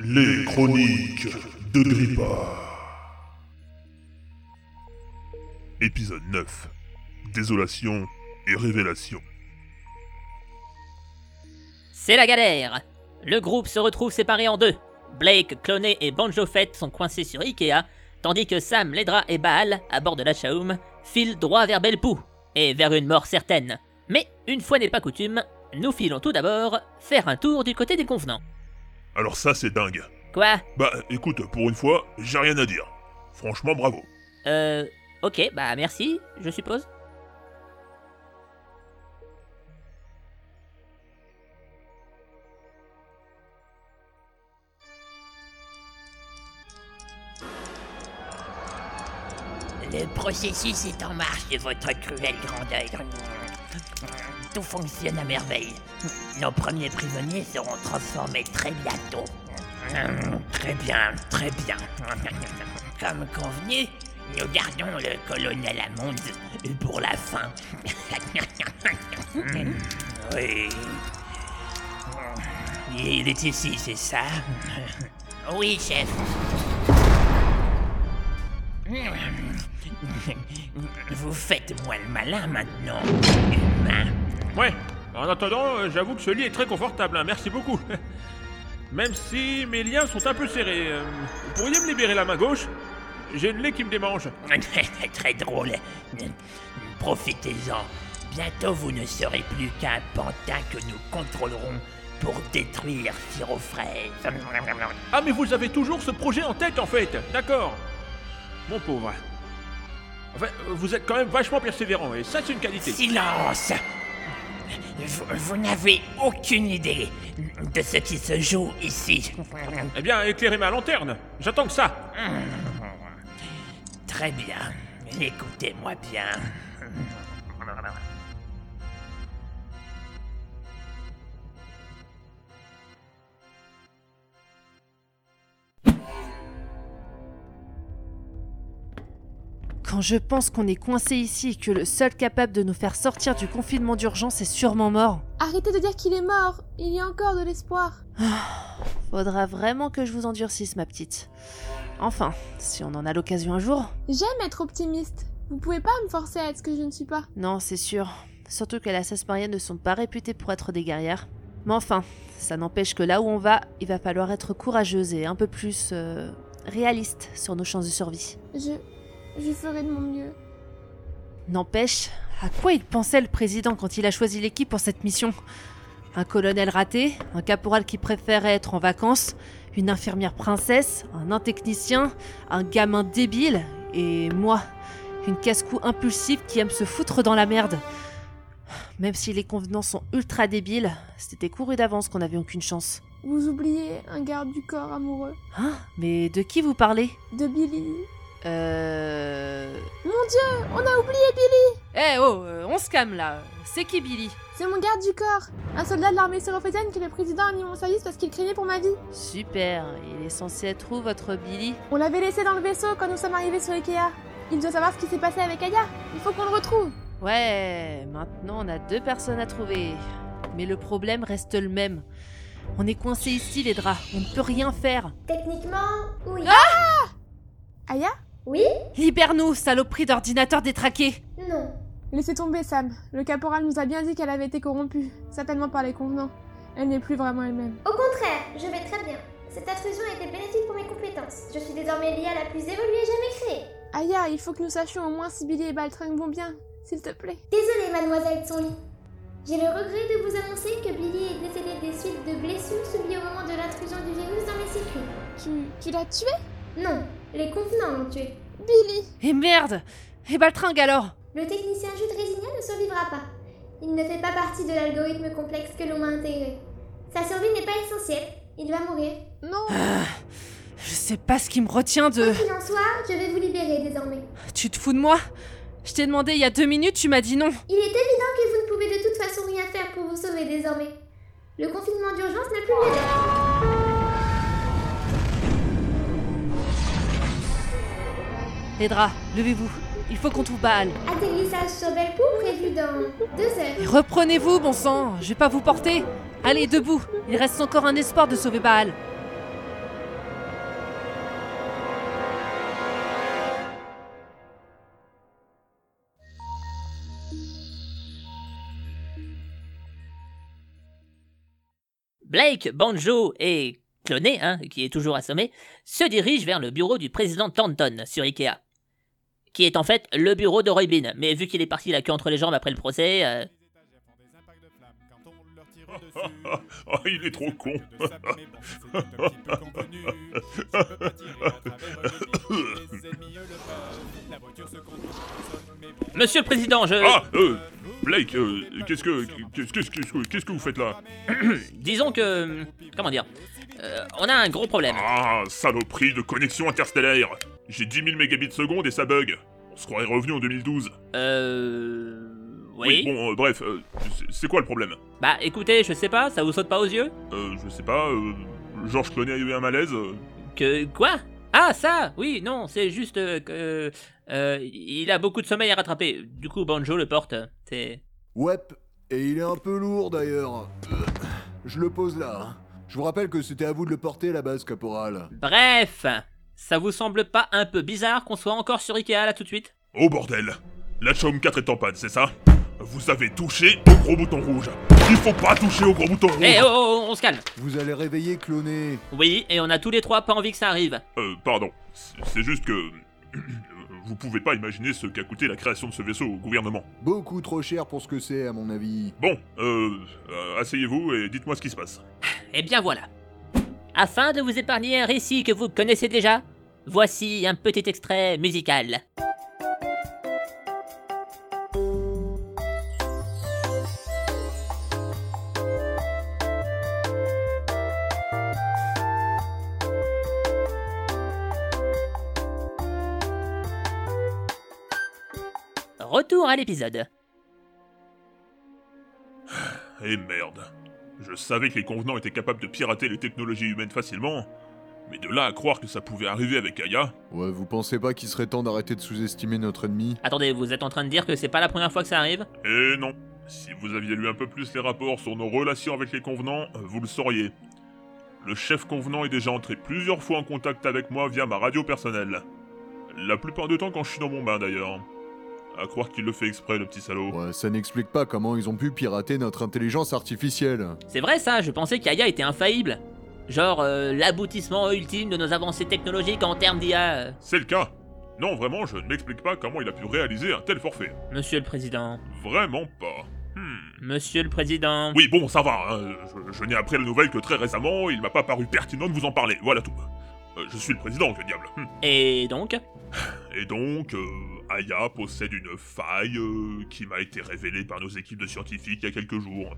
Les chroniques de Grippa. Épisode 9. Désolation et révélation. C'est la galère Le groupe se retrouve séparé en deux. Blake, Cloné et Banjo Fett sont coincés sur Ikea, tandis que Sam, Ledra et Baal, à bord de la Chaum, filent droit vers Belpou, et vers une mort certaine. Mais, une fois n'est pas coutume, nous filons tout d'abord faire un tour du côté des convenants. Alors ça c'est dingue. Quoi? Bah écoute, pour une fois, j'ai rien à dire. Franchement bravo. Euh... Ok, bah merci, je suppose. Le processus est en marche de votre cruelle grandeur. Tout fonctionne à merveille. Nos premiers prisonniers seront transformés très bientôt. Très bien, très bien. Comme convenu, nous gardons le colonel Hammond pour la fin. Oui. Il est ici, c'est ça? Oui, chef. Vous faites moins le malin maintenant, humain. Ouais, en attendant, euh, j'avoue que ce lit est très confortable, hein, merci beaucoup. Même si mes liens sont un peu serrés. euh, vous pourriez me libérer la main gauche? J'ai une lait qui me démange. Très drôle. Profitez-en. Bientôt vous ne serez plus qu'un pantin que nous contrôlerons pour détruire Firofraise. Ah, mais vous avez toujours ce projet en tête en fait, d'accord. Mon pauvre. Enfin, vous êtes quand même vachement persévérant, et ça c'est une qualité. Silence Vous, vous n'avez aucune idée de ce qui se joue ici. Eh bien, éclairez ma lanterne, j'attends que ça. Très bien. Écoutez-moi bien. Quand je pense qu'on est coincé ici et que le seul capable de nous faire sortir du confinement d'urgence est sûrement mort, Arrêtez de dire qu'il est mort. Il y a encore de l'espoir. faudra vraiment que je vous endurcisse, ma petite. Enfin, si on en a l'occasion un jour. J'aime être optimiste. Vous pouvez pas me forcer à être ce que je ne suis pas. Non, c'est sûr. Surtout que les Sasmariennes ne sont pas réputées pour être des guerrières. Mais enfin, ça n'empêche que là où on va, il va falloir être courageuse et un peu plus euh, réaliste sur nos chances de survie. Je. Je ferai de mon mieux. N'empêche, à quoi il pensait le président quand il a choisi l'équipe pour cette mission? Un colonel raté, un caporal qui préférait être en vacances, une infirmière princesse, un nain technicien, un gamin débile, et moi, une casse-cou impulsive qui aime se foutre dans la merde. Même si les convenants sont ultra débiles, c'était couru d'avance qu'on n'avait aucune chance. Vous oubliez un garde du corps amoureux? Hein? Mais de qui vous parlez? De Billy. Euh... Mon dieu, on a oublié Billy Eh oh, euh, on se calme là. C'est qui Billy? C'est mon garde du corps. Un soldat de l'armée sérophésienne que le président a mis en service parce qu'il craignait pour ma vie. Super, il est censé être où votre Billy? On l'avait laissé dans le vaisseau quand nous sommes arrivés sur Ikea. Il doit savoir ce qui s'est passé avec Aya. Il faut qu'on le retrouve. Ouais, maintenant on a deux personnes à trouver. Mais le problème reste le même. On est coincé ici les draps, on ne peut rien faire. Techniquement, oui. Aya oui Libère-nous, saloperie d'ordinateur détraqué Non. Laissez tomber Sam. Le caporal nous a bien dit qu'elle avait été corrompue. Certainement par les convenants. Elle n'est plus vraiment elle-même. Au contraire, je vais très bien. Cette intrusion a été bénéfique pour mes compétences. Je suis désormais liée à la plus évoluée jamais créée. Aya, il faut que nous sachions au moins si Billy et Baltring vont bien. S'il te plaît. Désolée, mademoiselle Tsonli. J'ai le regret de vous annoncer que Billy est décédé des suites de blessures subies au moment de l'intrusion du virus dans les circuits. Tu, tu l'as tué? Non, les convenants l'ont tué. Billy Et merde Et Baltringue alors Le technicien Jude Résigna ne survivra pas. Il ne fait pas partie de l'algorithme complexe que l'on a intégré. Sa survie n'est pas essentielle. Il va mourir. Non Je sais pas ce qui me retient de... Quoi qu'il en soit, je vais vous libérer désormais. Tu te fous de moi? Je t'ai demandé il y a deux minutes, tu m'as dit non. Il est évident que vous ne pouvez de toute façon rien faire pour vous sauver désormais. Le confinement d'urgence n'a plus lieu d'être. Pedra, levez-vous. Il faut qu'on trouve Baal. Atterrissage sur prévu dans deux heures. Reprenez-vous, bon sang. Je vais pas vous porter. Allez, debout. Il reste encore un espoir de sauver Baal. Blake, Banjo et cloné, hein, qui est toujours assommé, se dirigent vers le bureau du président Thornton sur Ikea. Qui est en fait le bureau de Roy Bean, mais vu qu'il est parti la queue entre les jambes après le procès, euh, Ah, il est trop con. Monsieur le président, je. Ah, euh, Blake, euh, qu'est-ce que, qu'est-ce que, qu'est-ce que, qu'est-ce que vous faites là? Disons que. Comment dire euh, On a un gros problème. Ah, saloperie de connexion interstellaire. J'ai 10 000 mégabits seconde et ça bug. On se croirait revenu en 2012. Euh. Oui. bon, euh, bref, euh, c'est- quoi le problème? Bah écoutez, je sais pas, ça vous saute pas aux yeux? Euh, je sais pas, euh, Georges Clooney a eu un malaise euh, Que. Quoi? Ah, ça Oui, non, c'est juste euh, que. euh, il a beaucoup de sommeil à rattraper. Du coup, Banjo le porte. C'est. Ouais, et il est un peu lourd d'ailleurs. Je le pose là. hein. Je vous rappelle que c'était à vous de le porter à la base, caporal. Bref Ça vous semble pas un peu bizarre qu'on soit encore sur Ikea là tout de suite? Oh bordel La Chaume 4 est en panne, c'est ça? Vous avez touché au gros bouton rouge. Il faut pas toucher au gros bouton rouge Eh oh, oh, on se calme Vous allez réveiller Cloné. Oui, et on a tous les trois pas envie que ça arrive. Euh, pardon. C'est juste que... Vous pouvez pas imaginer ce qu'a coûté la création de ce vaisseau au gouvernement. Beaucoup trop cher pour ce que c'est, à mon avis. Bon, euh... euh, asseyez-vous et dites-moi ce qui se passe. Eh bien voilà. Afin de vous épargner un récit que vous connaissez déjà, voici un petit extrait musical. Retour à l'épisode. Eh merde. Je savais que les convenants étaient capables de pirater les technologies humaines facilement, mais de là à croire que ça pouvait arriver avec Aya, Ouais, vous pensez pas qu'il serait temps d'arrêter de sous-estimer notre ennemi? Attendez, vous êtes en train de dire que c'est pas la première fois que ça arrive? Eh non. Si vous aviez lu un peu plus les rapports sur nos relations avec les convenants, vous le sauriez. Le chef convenant est déjà entré plusieurs fois en contact avec moi via ma radio personnelle. La plupart du temps quand je suis dans mon bain d'ailleurs. À croire qu'il le fait exprès, le petit salaud. Ouais, ça n'explique pas comment ils ont pu pirater notre intelligence artificielle. C'est vrai ça, je pensais qu'Aya était infaillible. Genre euh, l'aboutissement ultime de nos avancées technologiques en termes d'IA. C'est le cas. Non, vraiment, je ne m'explique pas comment il a pu réaliser un tel forfait. Monsieur le Président. Vraiment pas. Hmm. Monsieur le Président. Oui, bon, ça va. hein, Je, je n'ai appris la nouvelle que très récemment. Il m'a pas paru pertinent de vous en parler. Voilà tout. Euh, je suis le président, que diable. Hmm. Et donc? Et donc, euh, Aya possède une faille euh, qui m'a été révélée par nos équipes de scientifiques il y a quelques jours.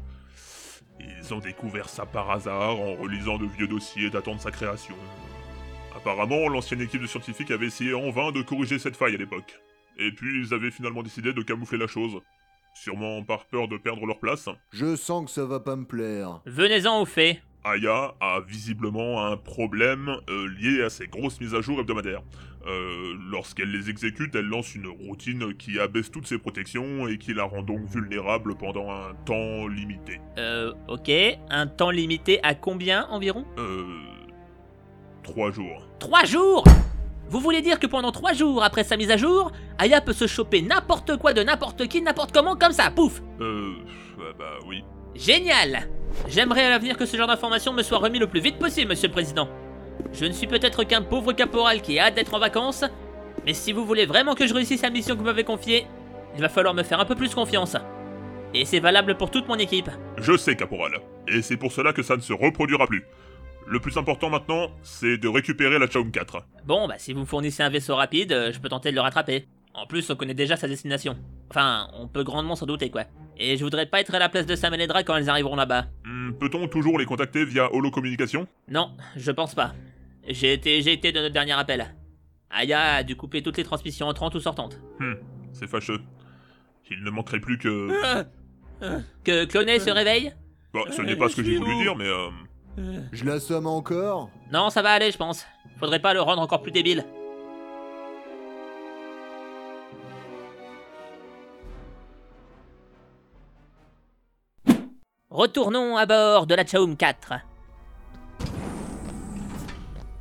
Ils ont découvert ça par hasard en relisant de vieux dossiers datant de sa création. Apparemment, l'ancienne équipe de scientifiques avait essayé en vain de corriger cette faille à l'époque. Et puis, ils avaient finalement décidé de camoufler la chose. Sûrement par peur de perdre leur place. Je sens que ça va pas me plaire. Venez-en aux faits. Aya a visiblement un problème euh, lié à ses grosses mises à jour hebdomadaires. Euh, Lorsqu'elle les exécute, elle lance une routine qui abaisse toutes ses protections et qui la rend donc vulnérable pendant un temps limité. Euh, ok. Un temps limité à combien environ? Euh... Trois jours. Trois jours Vous voulez dire que pendant trois jours après sa mise à jour, Aya peut se choper n'importe quoi de n'importe qui, n'importe comment, comme ça, pouf Euh... Bah, bah oui. Génial J'aimerais à l'avenir que ce genre d'informations me soit remis le plus vite possible, monsieur le président. Je ne suis peut-être qu'un pauvre caporal qui a hâte d'être en vacances, mais si vous voulez vraiment que je réussisse la mission que vous m'avez confiée, il va falloir me faire un peu plus confiance. Et c'est valable pour toute mon équipe. Je sais, caporal. Et c'est pour cela que ça ne se reproduira plus. Le plus important maintenant, c'est de récupérer la Chaum 4. Bon, bah si vous me fournissez un vaisseau rapide, euh, je peux tenter de le rattraper. En plus, on connaît déjà sa destination. Enfin, on peut grandement s'en douter, quoi. Et je voudrais pas être à la place de Sam et Ledra quand elles arriveront là-bas. Hmm, Peut-on toujours les contacter via holocommunication? Non, je pense pas. J'ai été éjecté de notre dernier appel. Aya a dû couper toutes les transmissions entrantes ou sortantes. Hmm, c'est fâcheux. Il ne manquerait plus que... Que Cloné se réveille? Bon, ce n'est pas ce que j'ai voulu dire, mais... Euh... Je l'assomme encore? Non, ça va aller, je pense. Faudrait pas le rendre encore plus débile. Retournons à bord de la Chaum 4.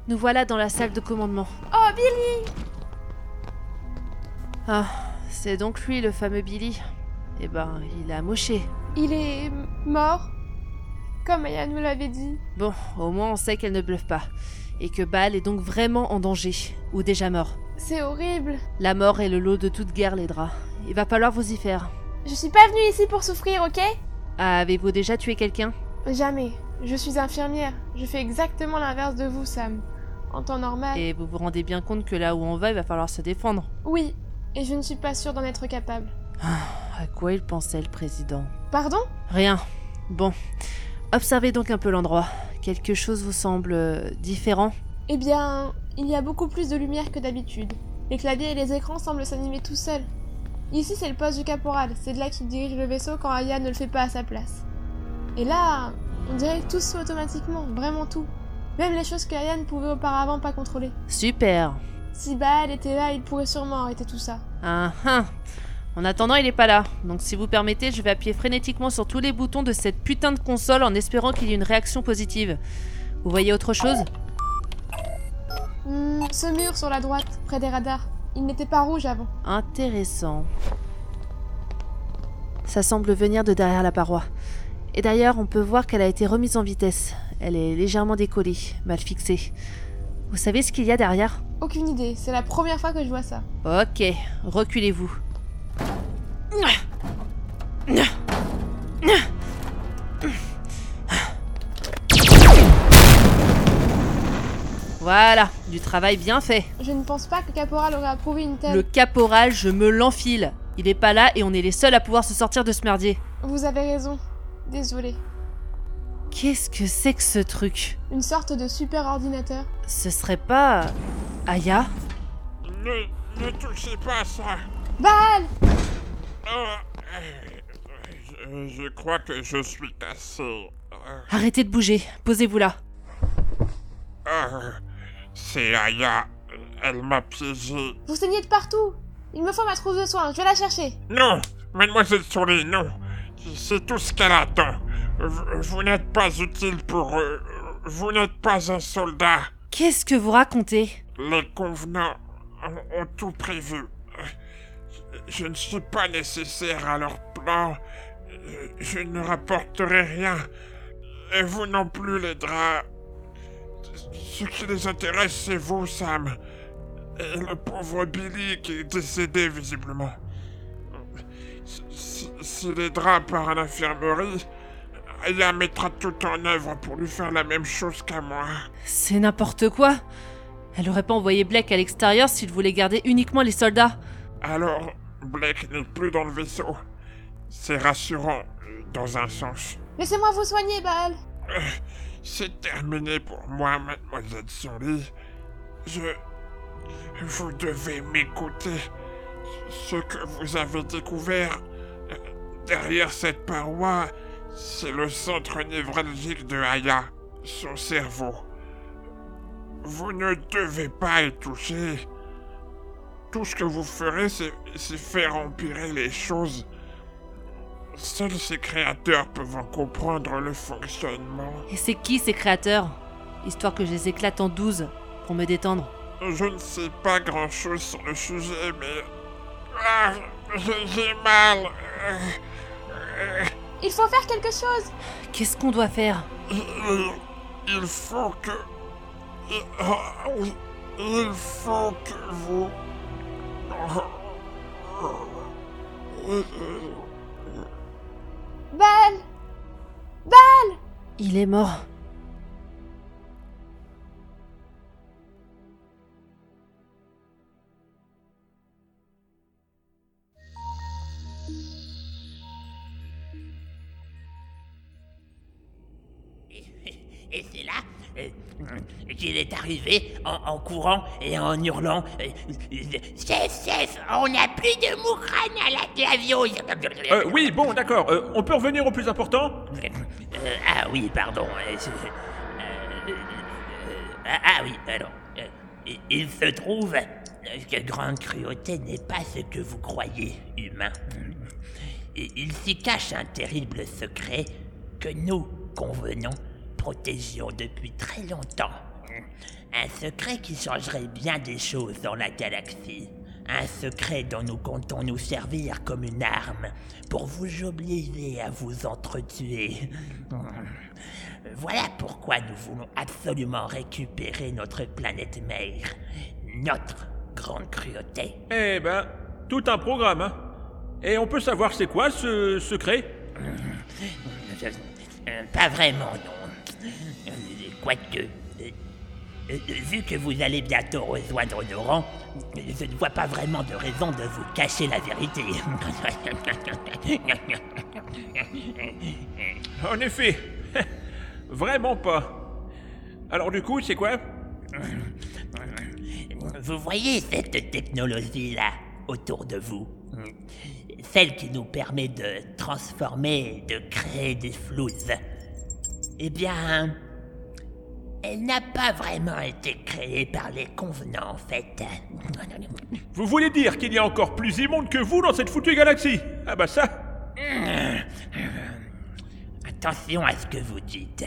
Nous voilà dans la salle de commandement. Oh, Billy Ah, c'est donc lui le fameux Billy. Eh ben, il a moché. Il est mort comme Aya nous l'avait dit. Bon, au moins on sait qu'elle ne bluffe pas. Et que Baal est donc vraiment en danger, ou déjà mort. C'est horrible. La mort est le lot de toute guerre, les draps. Il va falloir vous y faire. Je suis pas venue ici pour souffrir, ok? Avez-vous déjà tué quelqu'un Jamais. Je suis infirmière. Je fais exactement l'inverse de vous, Sam. En temps normal. Et vous vous rendez bien compte que là où on va, il va falloir se défendre. Oui. Et je ne suis pas sûre d'en être capable. À quoi il pensait, le président Pardon? Rien. Bon. Observez donc un peu l'endroit. Quelque chose vous semble euh, différent Eh bien, il y a beaucoup plus de lumière que d'habitude. Les claviers et les écrans semblent s'animer tout seuls. Ici, c'est le poste du caporal. C'est de là qu'il dirige le vaisseau quand Aya ne le fait pas à sa place. Et là, on dirait que tout se fait automatiquement, vraiment tout. Même les choses que Aya ne pouvait auparavant pas contrôler. Super. Si Baal était là, il pourrait sûrement arrêter tout ça. Ah ah. En attendant, il est pas là. Donc si vous permettez, je vais appuyer frénétiquement sur tous les boutons de cette putain de console en espérant qu'il y ait une réaction positive. Vous voyez autre chose? Hmm, ce mur sur la droite, près des radars. Il n'était pas rouge avant. Intéressant. Ça semble venir de derrière la paroi. Et d'ailleurs, on peut voir qu'elle a été remise en vitesse. Elle est légèrement décollée, mal fixée. Vous savez ce qu'il y a derrière? Aucune idée, c'est la première fois que je vois ça. Ok, reculez-vous. Voilà, du travail bien fait. Je ne pense pas que Caporal aurait approuvé une telle. Le caporal, je me l'enfile. Il est pas là et on est les seuls à pouvoir se sortir de ce merdier. Vous avez raison. Désolé. Qu'est-ce que c'est que ce truc? Une sorte de super ordinateur. Ce serait pas. Aya? Ne, ne touchez pas à ça. Baal Euh, je, je crois que je suis cassé. Euh, Arrêtez de bouger, posez-vous là. euh, c'est Aya. Elle m'a piégé. Vous saignez de partout Il me faut ma trousse de soins, je vais la chercher. Non, mademoiselle Souris, non. C'est tout ce qu'elle attend. Vous, vous n'êtes pas utile pour eux. Vous n'êtes pas un soldat. Qu'est-ce que vous racontez? Les convenants ont, ont tout prévu. Je ne suis pas nécessaire à leur plan. Je ne rapporterai rien. Et vous non plus, les draps. Ce qui les intéresse, c'est vous, Sam. Et le pauvre Billy qui est décédé, visiblement. Si, si- si les draps part à l'infirmerie, Aya mettra tout en œuvre pour lui faire la même chose qu'à moi. C'est n'importe quoi Elle aurait pas envoyé Blake à l'extérieur s'il voulait garder uniquement les soldats. Alors, Blake n'est plus dans le vaisseau. C'est rassurant, dans un sens. Laissez-moi vous soigner, Baal C'est terminé pour moi, mademoiselle Sully. Je... Vous devez m'écouter. Ce que vous avez découvert euh, derrière cette paroi, c'est le centre névralgique de Aya, son cerveau. Vous ne devez pas y toucher. Tout ce que vous ferez, c'est faire empirer les choses. Seuls ces créateurs peuvent en comprendre le fonctionnement. Et c'est qui ces créateurs? Histoire que je les éclate en douze pour me détendre. Je ne sais pas grand chose sur le sujet, mais. Ah, j'ai mal. Il faut faire quelque chose Qu'est-ce qu'on doit faire? Il, il faut que. ah, il faut que vous. Baal Baal Il est mort. Qu'il est arrivé en, en courant et en hurlant Chef, chef, on n'a plus de moukrane à la Euh, oui, bon, d'accord. euh, on peut revenir au plus important? Euh, ah oui, pardon. euh, ah, ah oui, alors. il- se trouve que Grande Cruauté n'est pas ce que vous croyez, humain. Il s'y cache un terrible secret que nous, convenons, protégions depuis très longtemps. Un secret qui changerait bien des choses dans la galaxie. Un secret dont nous comptons nous servir comme une arme pour vous obliger à vous entretuer. Voilà pourquoi nous voulons absolument récupérer notre planète mère. Notre grande cruauté. Eh ben, tout un programme, hein. Et on peut savoir c'est quoi ce secret? Euh, Pas vraiment, non. Euh, Quoique. euh, euh, Vu que vous allez bientôt rejoindre nos rangs, je ne vois pas vraiment de raison de vous cacher la vérité. En effet. Vraiment pas. Alors du coup, c'est quoi? Vous voyez cette technologie-là autour de vous? Celle qui nous permet de transformer, de créer des flouses. Eh bien, elle n'a pas vraiment été créée par les convenants, en fait. Vous voulez dire qu'il y a encore plus immonde que vous dans cette foutue galaxie? Ah bah ça Attention à ce que vous dites.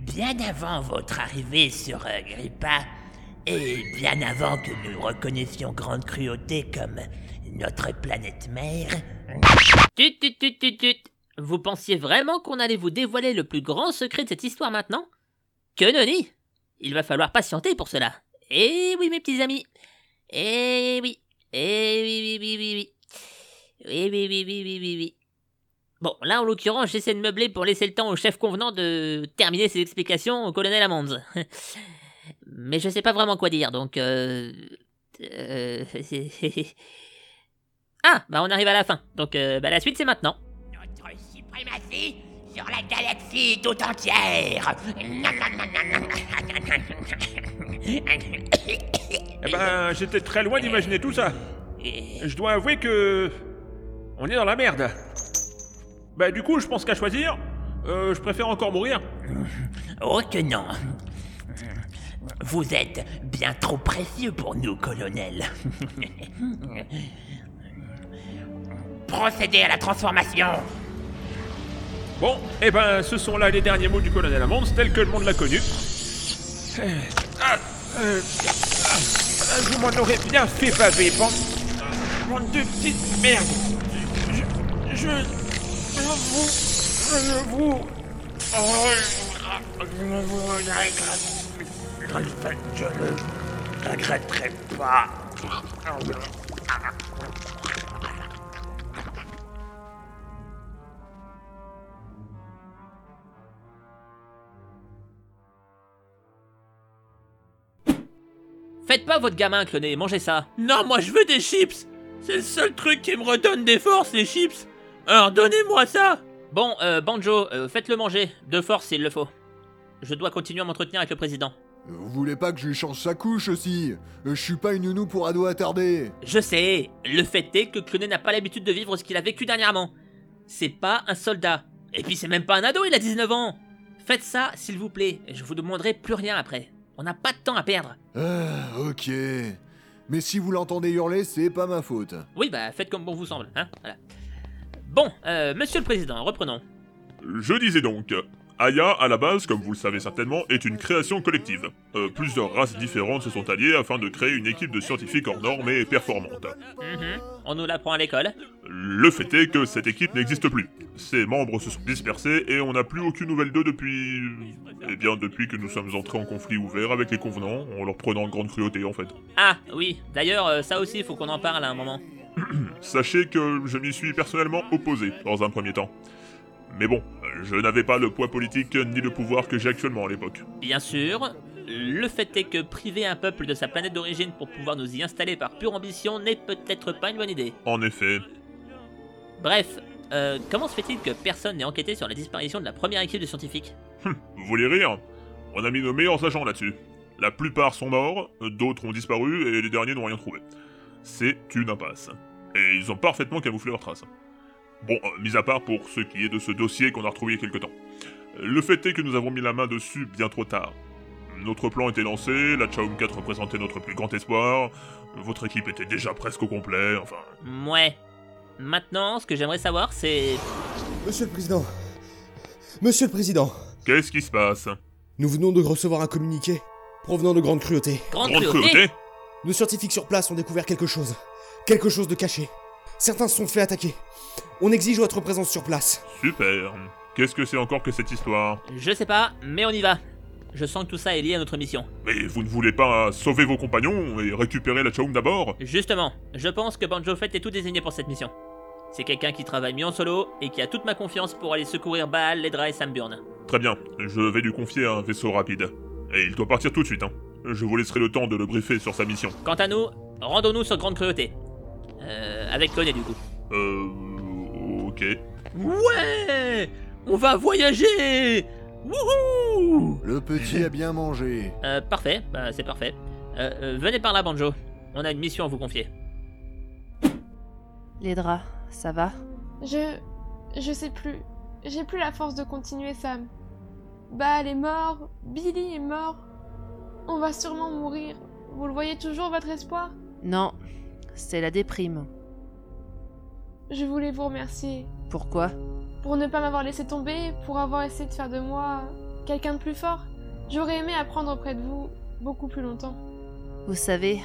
Bien avant votre arrivée sur euh, Grippa, et bien avant que nous reconnaissions Grande Cruauté comme notre planète mère, Tut tut tut tut tut. Vous pensiez vraiment qu'on allait vous dévoiler le plus grand secret de cette histoire maintenant? Que nenni Il va falloir patienter pour cela. Eh oui, mes petits amis. Eh oui. Eh oui, oui, oui, oui, oui. Oui, oui, oui, oui, oui, oui, oui. Bon, là, en l'occurrence, j'essaie de meubler pour laisser le temps au chef convenant de terminer ses explications au colonel Amonds. Mais je sais pas vraiment quoi dire, donc... Euh... euh, ah, bah on arrive à la fin. Donc, euh, bah la suite, c'est maintenant. Suprématie sur la galaxie tout entière. Eh ben, j'étais très loin d'imaginer tout ça. Je dois avouer que... On est dans la merde. Bah du coup, je pense qu'à choisir, euh, je préfère encore mourir. Oh que non. Vous êtes bien trop précieux pour nous, colonel. Procédez à la transformation. Bon, eh ben, ce sont là les derniers mots du colonel Amonds, tel que le monde l'a connu. Ah, euh, ah, vous m'en aurez bien fait baver, bande, bande de petites merdes. Je, je, je vous, je vous, je vous regrette, je ne regretterai pas. Pas votre gamin cloné, mangez ça. Non, moi je veux des chips C'est le seul truc qui me redonne des forces, les chips Alors donnez-moi ça Bon, euh, Banjo, euh, faites-le manger. De force s'il le faut. Je dois continuer à m'entretenir avec le président. Vous voulez pas que je lui change sa couche aussi? Euh, Je suis pas une nounou pour ado attardé. Je sais, le fait est que Cloné n'a pas l'habitude de vivre ce qu'il a vécu dernièrement. C'est pas un soldat. Et puis c'est même pas un ado, il a 19 ans. Faites ça, s'il vous plaît, et je vous demanderai plus rien après. On n'a pas de temps à perdre. Ah, ok. Mais si vous l'entendez hurler, c'est pas ma faute. Oui, bah faites comme bon vous semble, hein. Voilà. Bon, euh, monsieur le président, reprenons. Je disais donc, Aya, à la base, comme vous le savez certainement, est une création collective. Euh, plusieurs races différentes se sont alliées afin de créer une équipe de scientifiques hors normes et performantes. Mhm. On nous l'apprend à l'école. Le fait est que cette équipe n'existe plus. Ses membres se sont dispersés et on n'a plus aucune nouvelle d'eux depuis... Eh bien, depuis que nous sommes entrés en conflit ouvert avec les convenants, en leur prenant grande cruauté en fait. Ah, oui, d'ailleurs, euh, ça aussi, faut qu'on en parle à un moment. Sachez que je m'y suis personnellement opposé dans un premier temps. Mais bon, je n'avais pas le poids politique ni le pouvoir que j'ai actuellement à l'époque. Bien sûr, le fait est que priver un peuple de sa planète d'origine pour pouvoir nous y installer par pure ambition n'est peut-être pas une bonne idée. En effet, Bref, euh, comment se fait-il que personne n'ait enquêté sur la disparition de la première équipe de scientifiques? Vous voulez rire? On a mis nos meilleurs agents là-dessus. La plupart sont morts, d'autres ont disparu et les derniers n'ont rien trouvé. C'est une impasse. Et ils ont parfaitement camouflé leurs traces. Bon, euh, mis à part pour ce qui est de ce dossier qu'on a retrouvé il y a quelque temps. Le fait est que nous avons mis la main dessus bien trop tard. Notre plan était lancé, la Chaum 4 représentait notre plus grand espoir, votre équipe était déjà presque au complet, enfin... Ouais. Maintenant, ce que j'aimerais savoir, c'est... Monsieur le Président Monsieur le Président Qu'est-ce qui se passe? Nous venons de recevoir un communiqué provenant de Grande Cruauté. Grande Grande cruauté cruauté? Nos scientifiques sur place ont découvert quelque chose. Quelque chose de caché. Certains se sont fait attaquer. On exige votre présence sur place. Super. Qu'est-ce que c'est encore que cette histoire? Je sais pas, mais on y va. Je sens que tout ça est lié à notre mission. Mais vous ne voulez pas sauver vos compagnons et récupérer la Chaum d'abord? Justement, je pense que Banjo Fett est tout désigné pour cette mission. C'est quelqu'un qui travaille mieux en solo et qui a toute ma confiance pour aller secourir Baal, Ledra et Samburn. Très bien, je vais lui confier un vaisseau rapide. Et il doit partir tout de suite, hein. Je vous laisserai le temps de le briefer sur sa mission. Quant à nous, rendons-nous sur Grande Cruauté. Euh, avec Cloné du coup. Euh... Ok. Ouais On va voyager Wouhou Le petit a bien mangé. Euh, parfait, bah c'est parfait. Euh, euh, venez par là, Banjo. On a une mission à vous confier. Les draps, ça va? Je. Je sais plus. J'ai plus la force de continuer, Sam. Baal est mort, Billy est mort. On va sûrement mourir. Vous le voyez toujours, votre espoir? Non, c'est la déprime. Je voulais vous remercier Pourquoi? Pour ne pas m'avoir laissé tomber, pour avoir essayé de faire de moi quelqu'un de plus fort. J'aurais aimé apprendre auprès de vous beaucoup plus longtemps. Vous savez,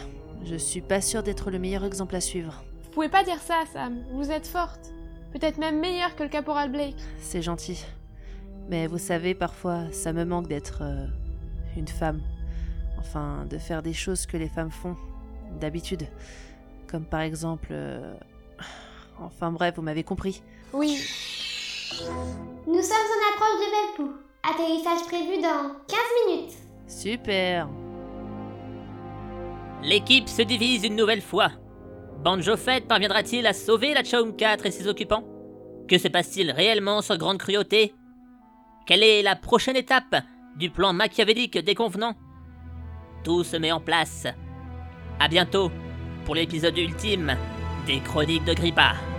je suis pas sûre d'être le meilleur exemple à suivre. Vous pouvez pas dire ça, Sam. Vous êtes forte. Peut-être même meilleure que le caporal Blake. C'est gentil. Mais vous savez, parfois, ça me manque d'être euh, une femme. Enfin, de faire des choses que les femmes font, d'habitude. Comme par exemple... euh, Enfin bref, vous m'avez compris. Oui, Nous sommes en approche de Velpou. Atterrissage prévu dans 15 minutes. Super L'équipe se divise une nouvelle fois. Banjo Fett parviendra-t-il à sauver la Chaum 4 et ses occupants? Que se passe-t-il réellement sur Grande Cruauté? Quelle est la prochaine étape du plan machiavélique des convenants? Tout se met en place. À bientôt pour l'épisode ultime des Chroniques de Grippa.